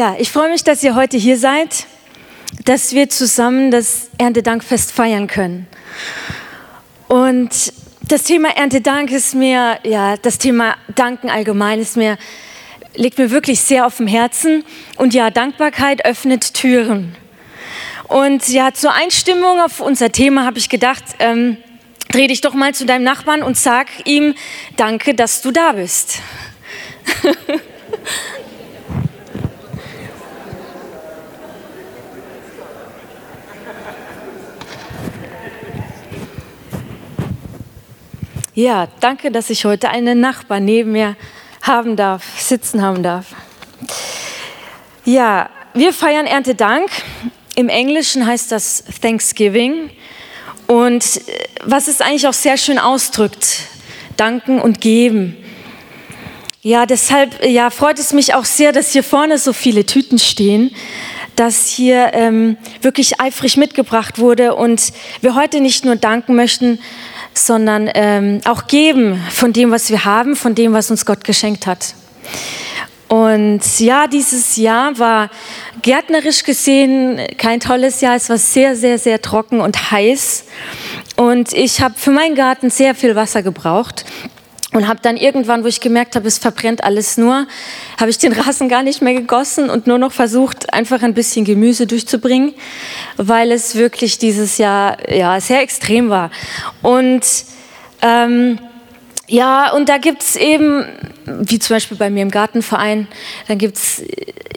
Ja, ich freue mich, dass ihr heute hier seid, dass wir zusammen das Erntedankfest feiern können. Und das Thema Erntedank ist mir, ja, das Thema Danken allgemein ist mir, liegt mir wirklich sehr auf dem Herzen. Und ja, Dankbarkeit öffnet Türen. Und ja, zur Einstimmung auf unser Thema habe ich gedacht, ähm, dreh dich doch mal zu deinem Nachbarn und sag ihm, danke, dass du da bist. Ja, danke, dass ich heute einen Nachbar neben mir haben darf, sitzen haben darf. Ja, wir feiern Erntedank. Im Englischen heißt das Thanksgiving. Und äh, was es eigentlich auch sehr schön ausdrückt, danken und geben. Ja, deshalb ja, freut es mich auch sehr, dass hier vorne so viele Tüten stehen, dass hier ähm, wirklich eifrig mitgebracht wurde und wir heute nicht nur danken möchten, sondern ähm, auch geben von dem, was wir haben, von dem, was uns Gott geschenkt hat. Und ja, dieses Jahr war gärtnerisch gesehen kein tolles Jahr. Es war sehr, sehr, sehr trocken und heiß. Und ich habe für meinen Garten sehr viel Wasser gebraucht. Und habe dann irgendwann, wo ich gemerkt habe, es verbrennt alles nur, habe ich den Rasen gar nicht mehr gegossen und nur noch versucht, einfach ein bisschen Gemüse durchzubringen, weil es wirklich dieses Jahr ja, sehr extrem war. Und ähm, ja, und da gibt es eben, wie zum Beispiel bei mir im Gartenverein, dann gibt es,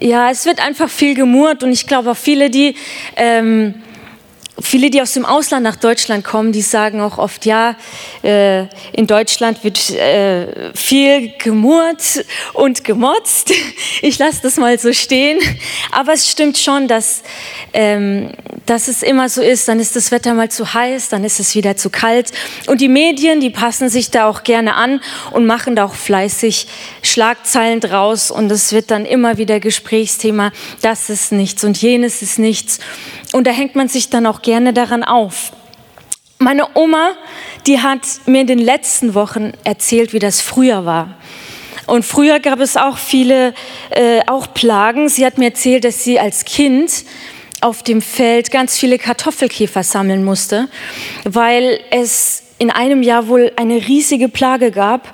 ja, es wird einfach viel gemurrt und ich glaube auch viele, die... Ähm, Viele, die aus dem Ausland nach Deutschland kommen, die sagen auch oft, ja, äh, in Deutschland wird äh, viel gemurrt und gemotzt. Ich lasse das mal so stehen. Aber es stimmt schon, dass, ähm, dass es immer so ist. Dann ist das Wetter mal zu heiß, dann ist es wieder zu kalt. Und die Medien, die passen sich da auch gerne an und machen da auch fleißig Schlagzeilen draus. Und es wird dann immer wieder Gesprächsthema. Das ist nichts und jenes ist nichts. Und da hängt man sich dann auch gerne daran auf. Meine Oma, die hat mir in den letzten Wochen erzählt, wie das früher war. Und früher gab es auch viele, äh, auch Plagen. Sie hat mir erzählt, dass sie als Kind auf dem Feld ganz viele Kartoffelkäfer sammeln musste, weil es in einem Jahr wohl eine riesige Plage gab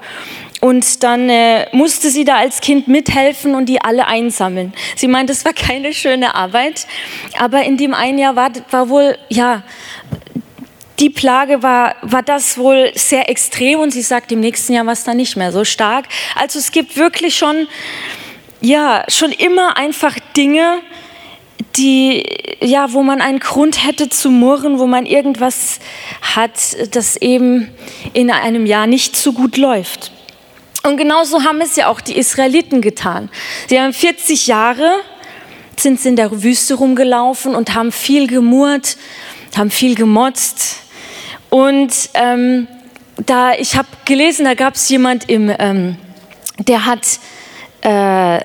und dann äh, musste sie da als Kind mithelfen und die alle einsammeln. Sie meint, es war keine schöne Arbeit, aber in dem einen Jahr war, war wohl, ja, die Plage war, war das wohl sehr extrem und sie sagt, im nächsten Jahr war es dann nicht mehr so stark. Also es gibt wirklich schon, ja, schon immer einfach Dinge, die, ja, wo man einen Grund hätte zu murren, wo man irgendwas hat, das eben in einem Jahr nicht so gut läuft. Und genauso haben es ja auch die Israeliten getan. Sie haben 40 Jahre, sind in der Wüste rumgelaufen und haben viel gemurrt, haben viel gemotzt. Und ähm, da, ich habe gelesen, da gab es jemand, im, ähm, der hat äh,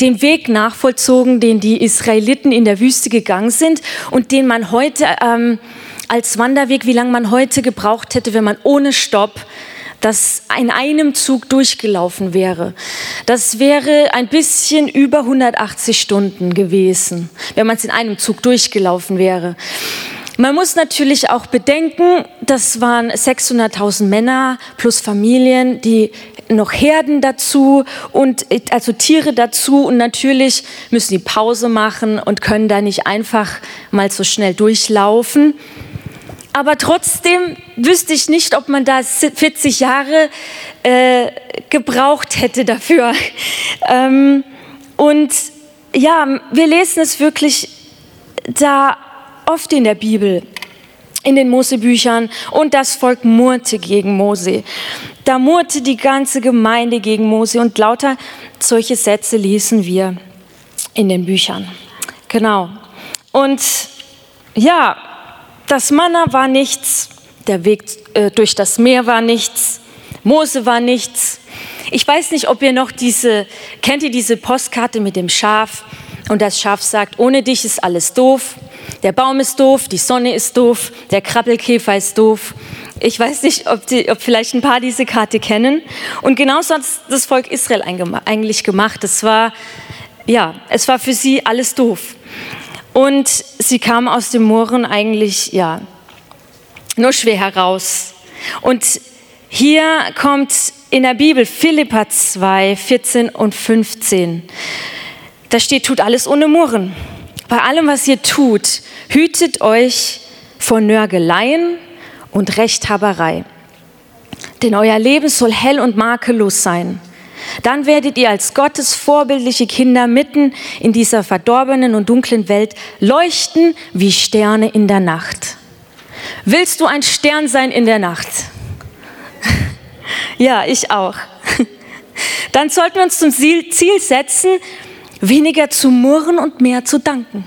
den Weg nachvollzogen, den die Israeliten in der Wüste gegangen sind und den man heute ähm, als Wanderweg, wie lange man heute gebraucht hätte, wenn man ohne Stopp das in einem Zug durchgelaufen wäre. Das wäre ein bisschen über 180 Stunden gewesen, wenn man es in einem Zug durchgelaufen wäre. Man muss natürlich auch bedenken, das waren 600.000 Männer plus Familien, die noch Herden dazu und also Tiere dazu und natürlich müssen die Pause machen und können da nicht einfach mal so schnell durchlaufen aber trotzdem wüsste ich nicht, ob man da 40 Jahre äh, gebraucht hätte dafür. Ähm, und ja, wir lesen es wirklich da oft in der Bibel, in den Mosebüchern und das Volk murrte gegen Mose. Da murrte die ganze Gemeinde gegen Mose und lauter solche Sätze lesen wir in den Büchern. Genau. Und ja, das Manna war nichts, der Weg äh, durch das Meer war nichts, Mose war nichts. Ich weiß nicht, ob ihr noch diese, kennt ihr diese Postkarte mit dem Schaf? Und das Schaf sagt, ohne dich ist alles doof. Der Baum ist doof, die Sonne ist doof, der Krabbelkäfer ist doof. Ich weiß nicht, ob, die, ob vielleicht ein paar diese Karte kennen. Und genauso hat das Volk Israel eigentlich gemacht. Es war ja, es war für sie alles doof. Und sie kam aus dem Murren eigentlich, ja, nur schwer heraus. Und hier kommt in der Bibel Philippa 2, 14 und 15. Da steht, tut alles ohne Murren. Bei allem, was ihr tut, hütet euch vor Nörgeleien und Rechthaberei. Denn euer Leben soll hell und makellos sein. Dann werdet ihr als Gottes vorbildliche Kinder mitten in dieser verdorbenen und dunklen Welt leuchten wie Sterne in der Nacht. Willst du ein Stern sein in der Nacht? ja, ich auch. Dann sollten wir uns zum Ziel setzen, weniger zu murren und mehr zu danken.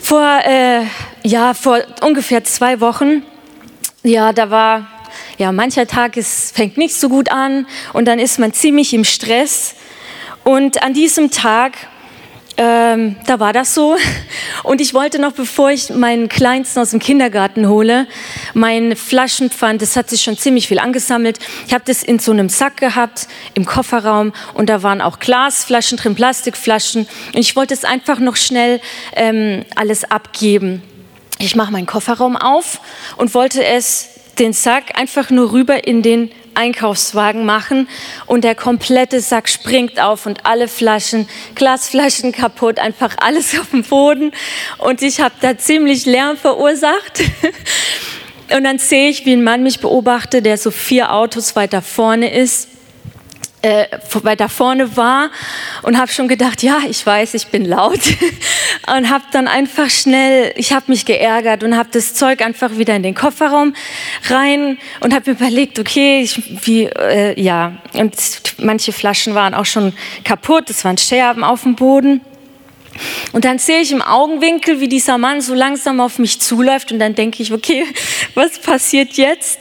Vor, äh, ja, vor ungefähr zwei Wochen, ja, da war ja, mancher Tag ist, fängt nicht so gut an und dann ist man ziemlich im Stress. Und an diesem Tag, ähm, da war das so. Und ich wollte noch, bevor ich meinen Kleinsten aus dem Kindergarten hole, mein Flaschenpfand, das hat sich schon ziemlich viel angesammelt. Ich habe das in so einem Sack gehabt im Kofferraum und da waren auch Glasflaschen drin, Plastikflaschen. Und ich wollte es einfach noch schnell ähm, alles abgeben. Ich mache meinen Kofferraum auf und wollte es den Sack einfach nur rüber in den Einkaufswagen machen und der komplette Sack springt auf und alle Flaschen, Glasflaschen kaputt, einfach alles auf dem Boden und ich habe da ziemlich Lärm verursacht. Und dann sehe ich, wie ein Mann mich beobachtet, der so vier Autos weiter vorne ist äh, weiter vorne war und habe schon gedacht, ja, ich weiß, ich bin laut und habe dann einfach schnell, ich habe mich geärgert und habe das Zeug einfach wieder in den Kofferraum rein und habe überlegt, okay, ich, wie, äh, ja, und manche Flaschen waren auch schon kaputt, es waren Scherben auf dem Boden. Und dann sehe ich im Augenwinkel, wie dieser Mann so langsam auf mich zuläuft und dann denke ich, okay, was passiert jetzt?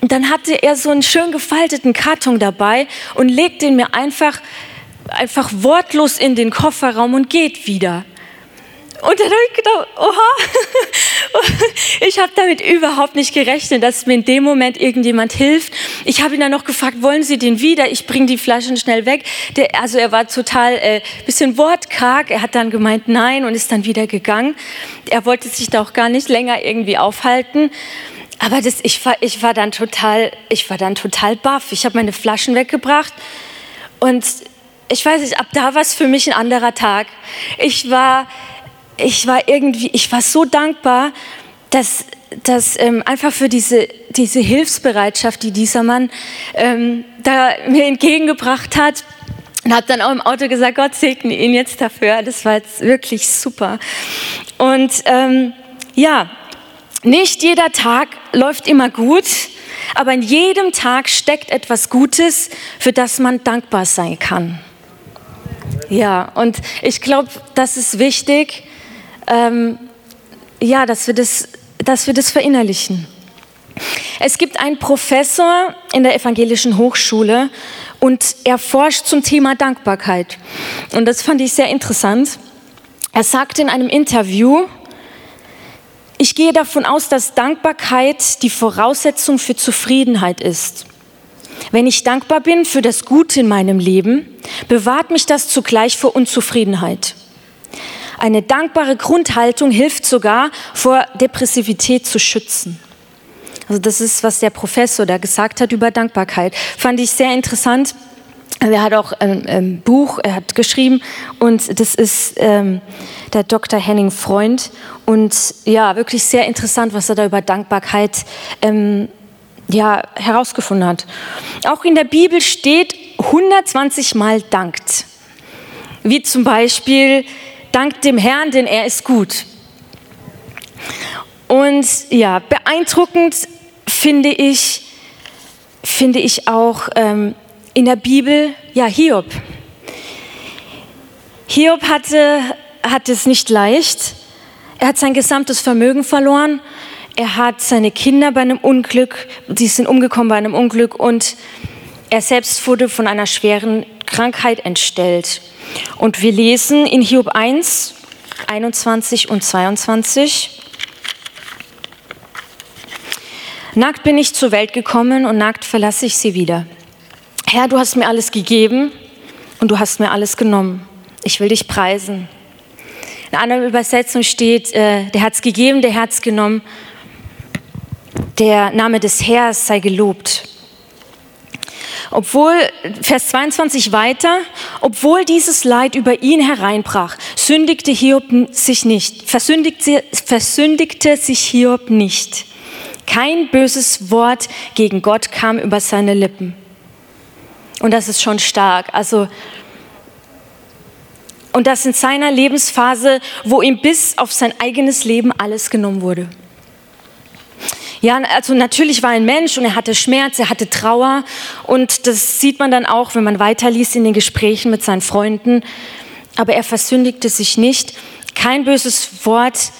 Und dann hatte er so einen schön gefalteten Karton dabei und legt den mir einfach, einfach wortlos in den Kofferraum und geht wieder. Und dann habe ich gedacht, oha, ich habe damit überhaupt nicht gerechnet, dass mir in dem Moment irgendjemand hilft. Ich habe ihn dann noch gefragt, wollen Sie den wieder? Ich bringe die Flaschen schnell weg. Der, also er war total äh, bisschen wortkarg. Er hat dann gemeint nein und ist dann wieder gegangen. Er wollte sich da auch gar nicht länger irgendwie aufhalten. Aber das, ich, war, ich, war dann total, ich war dann total baff. Ich habe meine Flaschen weggebracht und ich weiß nicht, ab da war es für mich ein anderer Tag. Ich war, ich war irgendwie, ich war so dankbar, dass, dass ähm, einfach für diese, diese Hilfsbereitschaft, die dieser Mann ähm, da mir entgegengebracht hat. Und habe dann auch im Auto gesagt, Gott segne ihn jetzt dafür. Das war jetzt wirklich super. Und ähm, ja, nicht jeder Tag läuft immer gut, aber in jedem Tag steckt etwas Gutes, für das man dankbar sein kann. Ja, und ich glaube, das ist wichtig, ähm, ja, dass wir, das, dass wir das verinnerlichen. Es gibt einen Professor in der evangelischen Hochschule und er forscht zum Thema Dankbarkeit. Und das fand ich sehr interessant. Er sagte in einem Interview, ich gehe davon aus, dass Dankbarkeit die Voraussetzung für Zufriedenheit ist. Wenn ich dankbar bin für das Gute in meinem Leben, bewahrt mich das zugleich vor Unzufriedenheit. Eine dankbare Grundhaltung hilft sogar, vor Depressivität zu schützen. Also das ist, was der Professor da gesagt hat über Dankbarkeit. Fand ich sehr interessant. Er hat auch ein, ein Buch, er hat geschrieben und das ist ähm, der Dr. Henning Freund und ja, wirklich sehr interessant, was er da über Dankbarkeit ähm, ja, herausgefunden hat. Auch in der Bibel steht 120 Mal dankt. Wie zum Beispiel dank dem Herrn, denn er ist gut. Und ja, beeindruckend finde ich, finde ich auch ähm, in der Bibel, ja, Hiob. Hiob hatte, hatte es nicht leicht. Er hat sein gesamtes Vermögen verloren. Er hat seine Kinder bei einem Unglück, die sind umgekommen bei einem Unglück und er selbst wurde von einer schweren Krankheit entstellt. Und wir lesen in Hiob 1, 21 und 22. Nackt bin ich zur Welt gekommen und nackt verlasse ich sie wieder. Herr, du hast mir alles gegeben, und du hast mir alles genommen. Ich will dich preisen. In einer Übersetzung steht, äh, der es gegeben, der es genommen. Der Name des Herrs sei gelobt. Obwohl, Vers 22 weiter, obwohl dieses Leid über ihn hereinbrach, sündigte Hiob sich nicht, versündigte, versündigte sich Hiob nicht. Kein böses Wort gegen Gott kam über seine Lippen. Und das ist schon stark. Also, und das in seiner Lebensphase, wo ihm bis auf sein eigenes Leben alles genommen wurde. Ja, also natürlich war ein Mensch und er hatte Schmerz, er hatte Trauer und das sieht man dann auch, wenn man weiterliest in den Gesprächen mit seinen Freunden. Aber er versündigte sich nicht. Kein böses Wort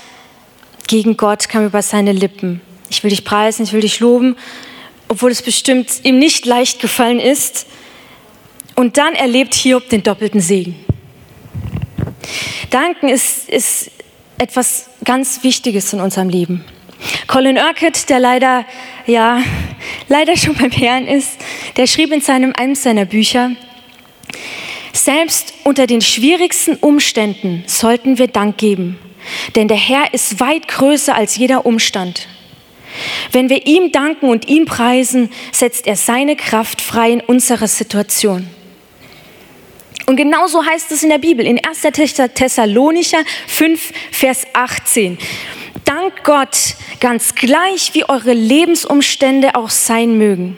gegen Gott kam über seine Lippen. Ich will dich preisen, ich will dich loben, obwohl es bestimmt ihm nicht leicht gefallen ist. Und dann erlebt Hiob den doppelten Segen. Danken ist, ist etwas ganz Wichtiges in unserem Leben. Colin Urquhart, der leider, ja, leider schon beim Herrn ist, der schrieb in seinem, einem seiner Bücher, selbst unter den schwierigsten Umständen sollten wir Dank geben, denn der Herr ist weit größer als jeder Umstand. Wenn wir ihm danken und ihn preisen, setzt er seine Kraft frei in unserer Situation. Und genauso heißt es in der Bibel, in 1. Thessalonicher 5, Vers 18. Dank Gott, ganz gleich wie eure Lebensumstände auch sein mögen.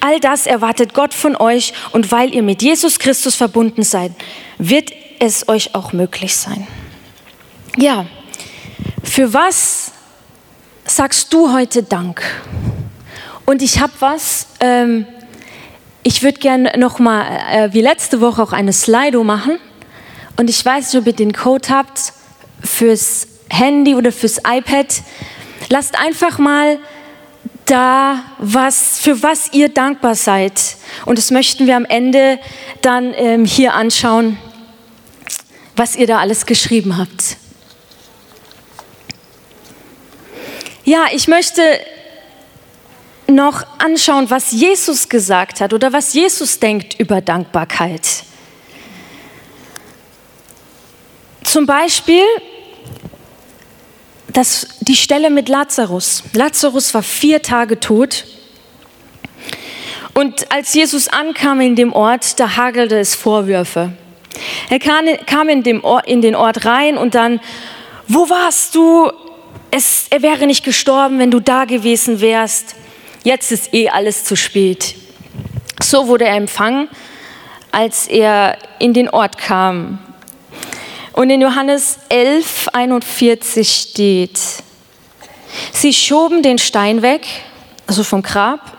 All das erwartet Gott von euch und weil ihr mit Jesus Christus verbunden seid, wird es euch auch möglich sein. Ja, für was sagst du heute Dank? Und ich habe was, ähm, ich würde gerne nochmal äh, wie letzte Woche auch eine Slido machen. Und ich weiß nicht, ob ihr den Code habt fürs Handy oder fürs iPad. Lasst einfach mal da, was, für was ihr dankbar seid. Und das möchten wir am Ende dann ähm, hier anschauen, was ihr da alles geschrieben habt. Ja, ich möchte noch anschauen, was Jesus gesagt hat oder was Jesus denkt über Dankbarkeit. Zum Beispiel das, die Stelle mit Lazarus. Lazarus war vier Tage tot. Und als Jesus ankam in dem Ort, da hagelte es Vorwürfe. Er kam in, dem Ort, in den Ort rein und dann, wo warst du? Es, er wäre nicht gestorben, wenn du da gewesen wärst. Jetzt ist eh alles zu spät. So wurde er empfangen, als er in den Ort kam. Und in Johannes 11, 41 steht, sie schoben den Stein weg, also vom Grab.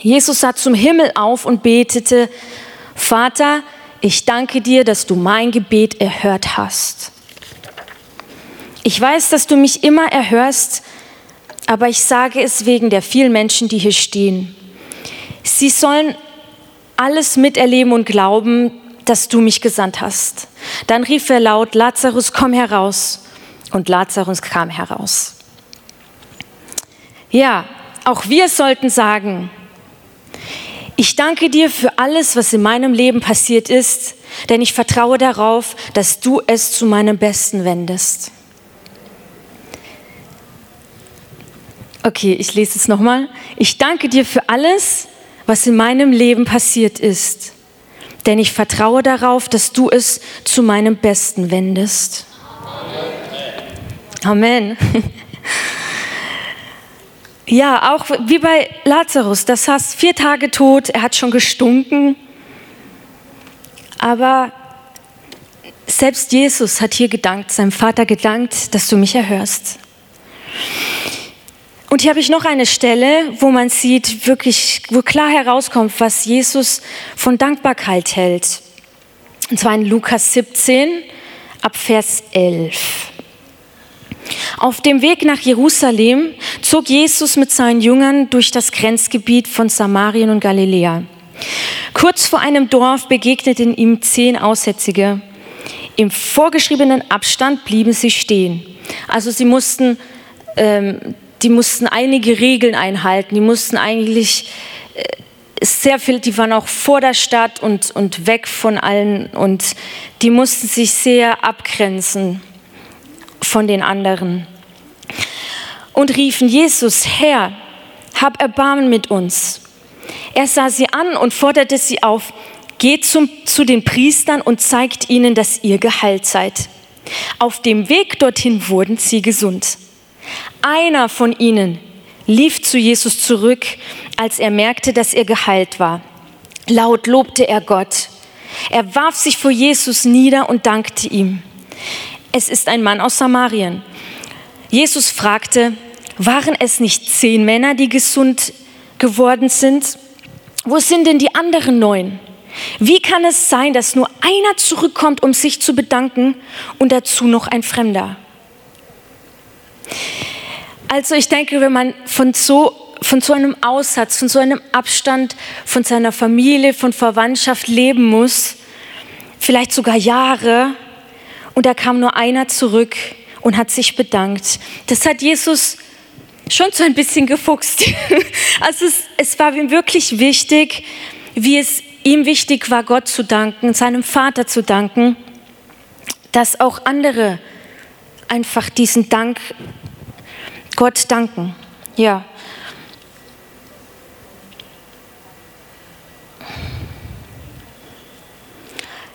Jesus sah zum Himmel auf und betete, Vater, ich danke dir, dass du mein Gebet erhört hast. Ich weiß, dass du mich immer erhörst, aber ich sage es wegen der vielen Menschen, die hier stehen. Sie sollen alles miterleben und glauben, dass du mich gesandt hast. Dann rief er laut, Lazarus, komm heraus. Und Lazarus kam heraus. Ja, auch wir sollten sagen, ich danke dir für alles, was in meinem Leben passiert ist, denn ich vertraue darauf, dass du es zu meinem Besten wendest. Okay, ich lese es nochmal. Ich danke dir für alles, was in meinem Leben passiert ist denn ich vertraue darauf, dass du es zu meinem Besten wendest. Amen. Ja, auch wie bei Lazarus, das heißt vier Tage tot, er hat schon gestunken, aber selbst Jesus hat hier gedankt, seinem Vater gedankt, dass du mich erhörst. Und hier habe ich noch eine Stelle, wo man sieht, wirklich, wo klar herauskommt, was Jesus von Dankbarkeit hält. Und zwar in Lukas 17 ab Vers 11. Auf dem Weg nach Jerusalem zog Jesus mit seinen Jüngern durch das Grenzgebiet von Samarien und Galiläa. Kurz vor einem Dorf begegneten ihm zehn Aussätzige. Im vorgeschriebenen Abstand blieben sie stehen. Also sie mussten ähm, die mussten einige Regeln einhalten, die mussten eigentlich äh, sehr viel, die waren auch vor der Stadt und, und weg von allen und die mussten sich sehr abgrenzen von den anderen und riefen, Jesus, Herr, hab Erbarmen mit uns. Er sah sie an und forderte sie auf, geht zum, zu den Priestern und zeigt ihnen, dass ihr geheilt seid. Auf dem Weg dorthin wurden sie gesund. Einer von ihnen lief zu Jesus zurück, als er merkte, dass er geheilt war. Laut lobte er Gott. Er warf sich vor Jesus nieder und dankte ihm. Es ist ein Mann aus Samarien. Jesus fragte, waren es nicht zehn Männer, die gesund geworden sind? Wo sind denn die anderen neun? Wie kann es sein, dass nur einer zurückkommt, um sich zu bedanken und dazu noch ein Fremder? Also ich denke, wenn man von so, von so einem Aussatz, von so einem Abstand von seiner Familie, von Verwandtschaft leben muss, vielleicht sogar Jahre, und da kam nur einer zurück und hat sich bedankt. Das hat Jesus schon so ein bisschen gefuchst. Also es, es war ihm wirklich wichtig, wie es ihm wichtig war, Gott zu danken, seinem Vater zu danken, dass auch andere einfach diesen Dank Gott danken. Ja.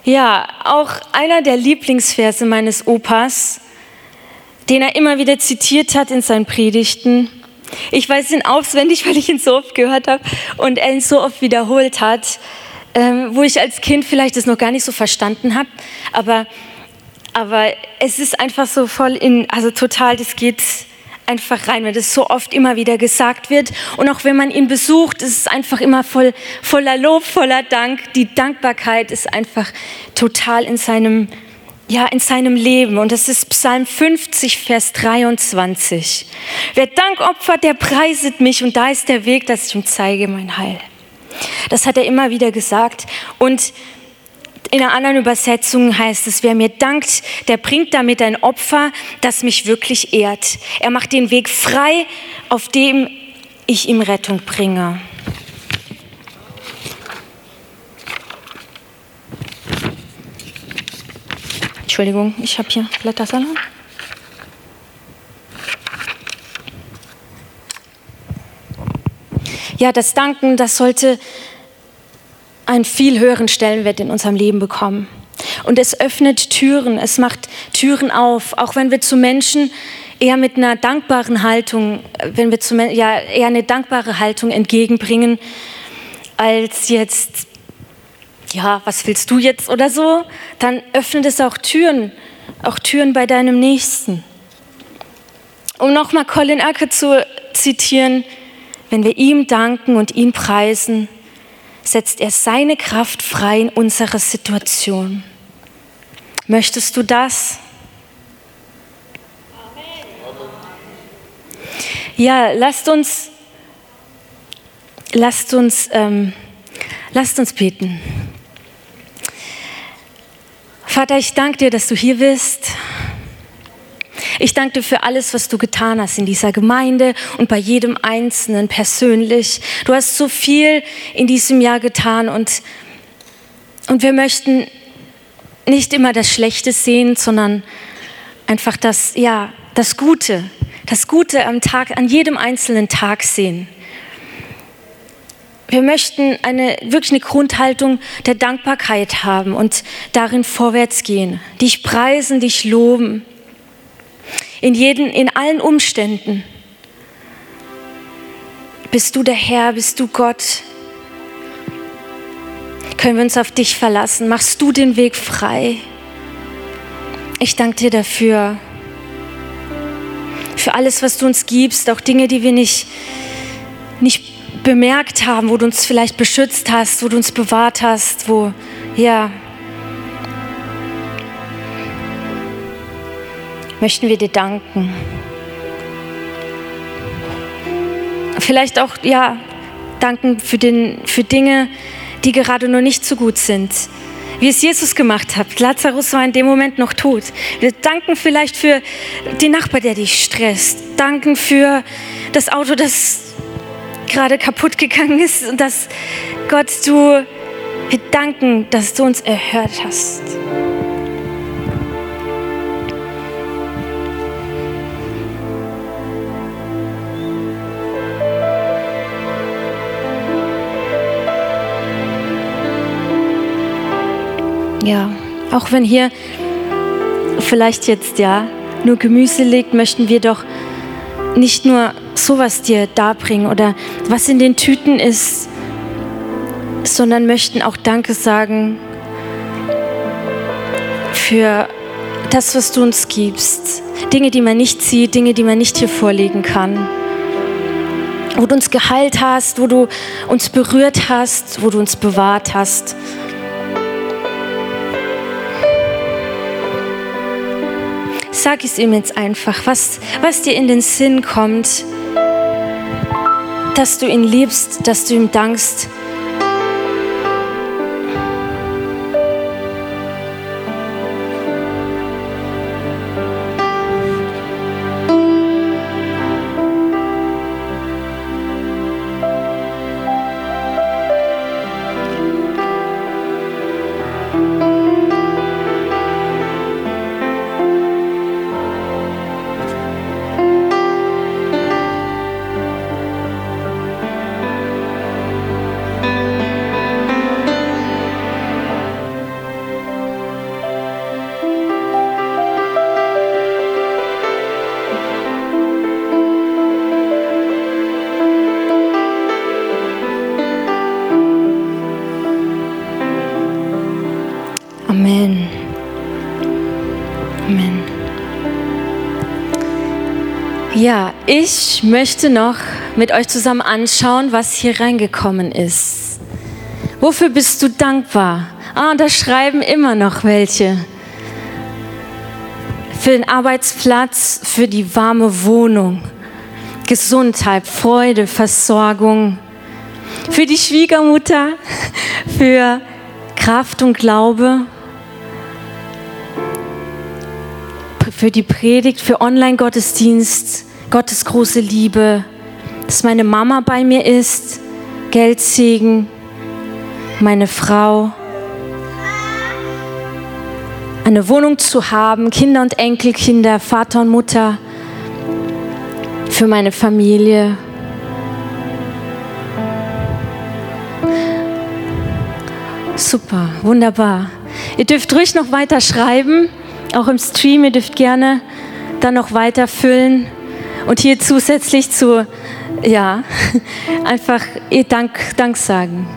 Ja, auch einer der Lieblingsverse meines Opas, den er immer wieder zitiert hat in seinen Predigten. Ich weiß ihn auswendig, weil ich ihn so oft gehört habe und er ihn so oft wiederholt hat, ähm, wo ich als Kind vielleicht das noch gar nicht so verstanden habe. Aber, aber es ist einfach so voll in, also total, das geht einfach rein, wenn das so oft immer wieder gesagt wird. Und auch wenn man ihn besucht, ist es einfach immer voll, voller Lob, voller Dank. Die Dankbarkeit ist einfach total in seinem, ja, in seinem Leben. Und das ist Psalm 50, Vers 23. Wer Dank opfert, der preiset mich. Und da ist der Weg, dass ich ihm zeige mein Heil. Das hat er immer wieder gesagt. Und in einer anderen Übersetzung heißt es, wer mir dankt, der bringt damit ein Opfer, das mich wirklich ehrt. Er macht den Weg frei, auf dem ich ihm Rettung bringe. Entschuldigung, ich habe hier Blättersalat. Ja, das Danken, das sollte einen viel höheren Stellenwert in unserem Leben bekommen. Und es öffnet Türen, es macht Türen auf, auch wenn wir zu Menschen eher mit einer dankbaren Haltung, wenn wir zu, ja, eher eine dankbare Haltung entgegenbringen, als jetzt, ja, was willst du jetzt oder so, dann öffnet es auch Türen, auch Türen bei deinem Nächsten. Um nochmal Colin Acker zu zitieren, wenn wir ihm danken und ihn preisen, setzt er seine Kraft frei in unserer Situation. Möchtest du das? Ja, lasst uns, lasst uns, ähm, lasst uns beten. Vater, ich danke dir, dass du hier bist. Ich danke dir für alles, was du getan hast in dieser Gemeinde und bei jedem Einzelnen persönlich. Du hast so viel in diesem Jahr getan und, und wir möchten nicht immer das Schlechte sehen, sondern einfach das, ja, das Gute, das Gute am Tag, an jedem einzelnen Tag sehen. Wir möchten eine, wirklich eine Grundhaltung der Dankbarkeit haben und darin vorwärts gehen, dich preisen, dich loben in, jeden, in allen Umständen. Bist du der Herr, bist du Gott? Können wir uns auf dich verlassen? Machst du den Weg frei? Ich danke dir dafür, für alles, was du uns gibst, auch Dinge, die wir nicht, nicht bemerkt haben, wo du uns vielleicht beschützt hast, wo du uns bewahrt hast, wo, ja, möchten wir dir danken. Vielleicht auch, ja, danken für, den, für Dinge, die gerade nur nicht so gut sind. Wie es Jesus gemacht hat. Lazarus war in dem Moment noch tot. Wir danken vielleicht für den Nachbar, der dich stresst. Danken für das Auto, das gerade kaputt gegangen ist und dass Gott, du, wir danken, dass du uns erhört hast. Ja, auch wenn hier vielleicht jetzt ja nur Gemüse liegt, möchten wir doch nicht nur sowas dir darbringen oder was in den Tüten ist, sondern möchten auch Danke sagen für das, was du uns gibst. Dinge, die man nicht sieht, Dinge, die man nicht hier vorlegen kann. Wo du uns geheilt hast, wo du uns berührt hast, wo du uns bewahrt hast. Sag es ihm jetzt einfach, was, was dir in den Sinn kommt, dass du ihn liebst, dass du ihm dankst. Ja, ich möchte noch mit euch zusammen anschauen, was hier reingekommen ist. Wofür bist du dankbar? Ah, da schreiben immer noch welche. Für den Arbeitsplatz, für die warme Wohnung, Gesundheit, Freude, Versorgung, für die Schwiegermutter, für Kraft und Glaube, für die Predigt, für Online-Gottesdienst, Gottes große Liebe, dass meine Mama bei mir ist, Geldsegen, meine Frau, eine Wohnung zu haben, Kinder und Enkelkinder, Vater und Mutter, für meine Familie. Super, wunderbar. Ihr dürft ruhig noch weiter schreiben auch im Stream. Ihr dürft gerne dann noch weiter füllen und hier zusätzlich zu, ja, einfach ihr Dank, Dank sagen.